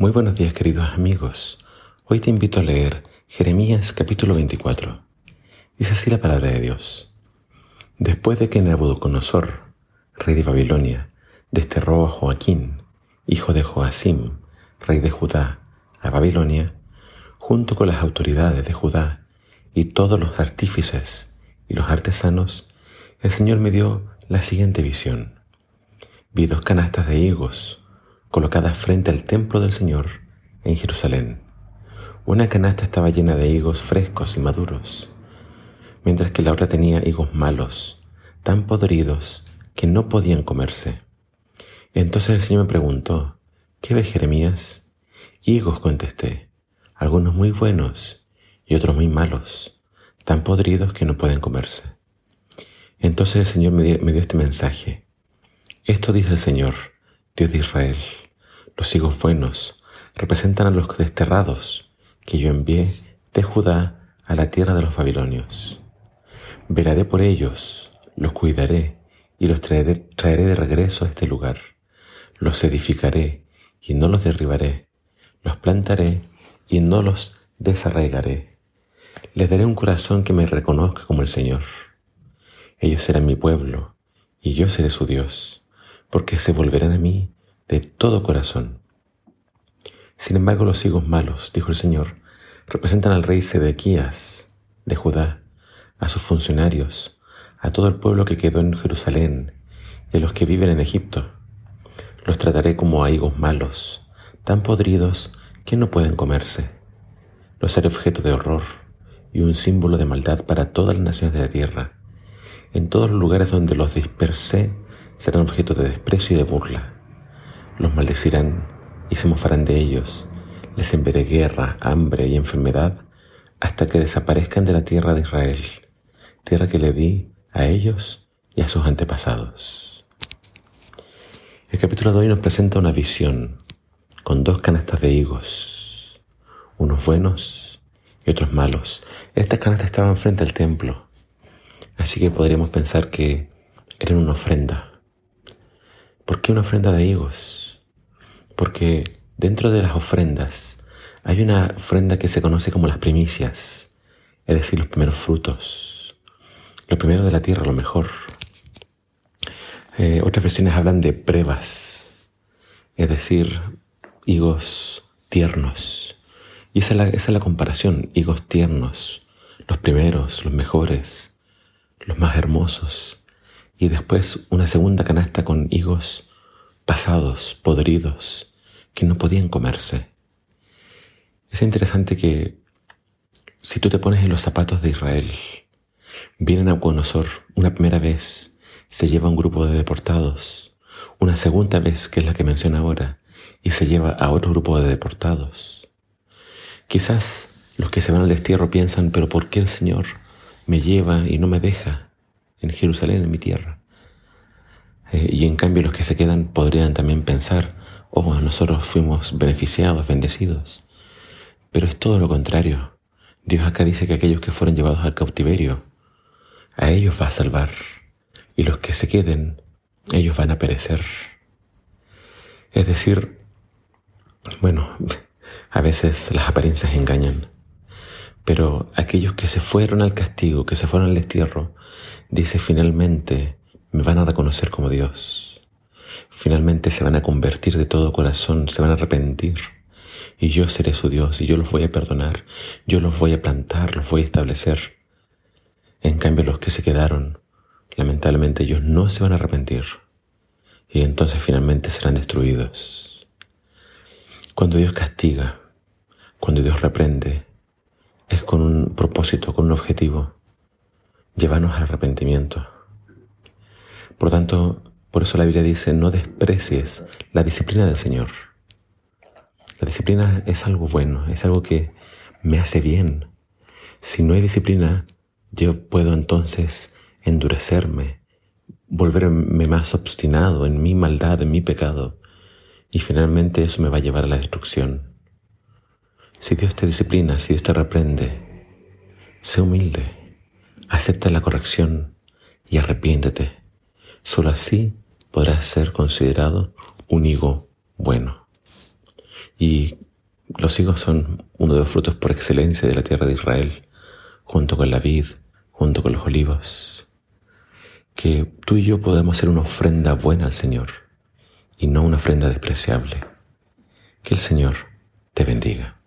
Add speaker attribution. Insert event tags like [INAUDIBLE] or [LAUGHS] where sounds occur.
Speaker 1: Muy buenos días queridos amigos. Hoy te invito a leer Jeremías capítulo 24. Dice así la palabra de Dios. Después de que Nabucodonosor, rey de Babilonia, desterró a Joaquín, hijo de Joacim, rey de Judá, a Babilonia, junto con las autoridades de Judá y todos los artífices y los artesanos, el Señor me dio la siguiente visión. Vi dos canastas de higos colocadas frente al templo del Señor en Jerusalén. Una canasta estaba llena de higos frescos y maduros, mientras que la otra tenía higos malos, tan podridos que no podían comerse. Entonces el Señor me preguntó, ¿qué ves Jeremías? Higos contesté, algunos muy buenos y otros muy malos, tan podridos que no pueden comerse. Entonces el Señor me me dio este mensaje. Esto dice el Señor, Dios de Israel. Los higos buenos representan a los desterrados que yo envié de Judá a la tierra de los babilonios. Velaré por ellos, los cuidaré y los traeré, traeré de regreso a este lugar. Los edificaré y no los derribaré. Los plantaré y no los desarraigaré. Les daré un corazón que me reconozca como el Señor. Ellos serán mi pueblo y yo seré su Dios porque se volverán a mí de todo corazón. Sin embargo, los higos malos, dijo el Señor, representan al rey Sedequías de Judá, a sus funcionarios, a todo el pueblo que quedó en Jerusalén y a los que viven en Egipto. Los trataré como a higos malos, tan podridos que no pueden comerse. Los haré objeto de horror y un símbolo de maldad para todas las naciones de la tierra. En todos los lugares donde los dispersé serán objeto de desprecio y de burla. Los maldecirán y se mofarán de ellos. Les enviaré guerra, hambre y enfermedad hasta que desaparezcan de la tierra de Israel, tierra que le di a ellos y a sus antepasados. El capítulo de hoy nos presenta una visión con dos canastas de higos, unos buenos y otros malos. Estas canastas estaban frente al templo, así que podríamos pensar que eran una ofrenda ¿Por qué una ofrenda de higos? Porque dentro de las ofrendas hay una ofrenda que se conoce como las primicias, es decir, los primeros frutos, lo primero de la tierra, lo mejor. Eh, otras versiones hablan de pruebas, es decir, higos tiernos. Y esa es, la, esa es la comparación, higos tiernos, los primeros, los mejores, los más hermosos y después una segunda canasta con higos pasados, podridos, que no podían comerse. Es interesante que si tú te pones en los zapatos de Israel, vienen a Nabucodonosor una primera vez, se lleva un grupo de deportados, una segunda vez, que es la que menciona ahora, y se lleva a otro grupo de deportados. Quizás los que se van al destierro piensan, pero ¿por qué el Señor me lleva y no me deja? En Jerusalén, en mi tierra. Eh, y en cambio los que se quedan podrían también pensar, oh, nosotros fuimos beneficiados, bendecidos. Pero es todo lo contrario. Dios acá dice que aquellos que fueron llevados al cautiverio, a ellos va a salvar. Y los que se queden, ellos van a perecer. Es decir, bueno, [LAUGHS] a veces las apariencias engañan. Pero aquellos que se fueron al castigo, que se fueron al destierro, dice finalmente, me van a reconocer como Dios. Finalmente se van a convertir de todo corazón, se van a arrepentir. Y yo seré su Dios y yo los voy a perdonar, yo los voy a plantar, los voy a establecer. En cambio los que se quedaron, lamentablemente ellos no se van a arrepentir. Y entonces finalmente serán destruidos. Cuando Dios castiga, cuando Dios reprende, es con un propósito, con un objetivo, llevarnos al arrepentimiento. Por tanto, por eso la Biblia dice, no desprecies la disciplina del Señor. La disciplina es algo bueno, es algo que me hace bien. Si no hay disciplina, yo puedo entonces endurecerme, volverme más obstinado en mi maldad, en mi pecado, y finalmente eso me va a llevar a la destrucción. Si Dios te disciplina, si Dios te reprende, sé humilde, acepta la corrección y arrepiéntete. Solo así podrás ser considerado un hijo bueno. Y los higos son uno de los frutos por excelencia de la tierra de Israel, junto con la vid, junto con los olivos. Que tú y yo podemos hacer una ofrenda buena al Señor y no una ofrenda despreciable. Que el Señor te bendiga.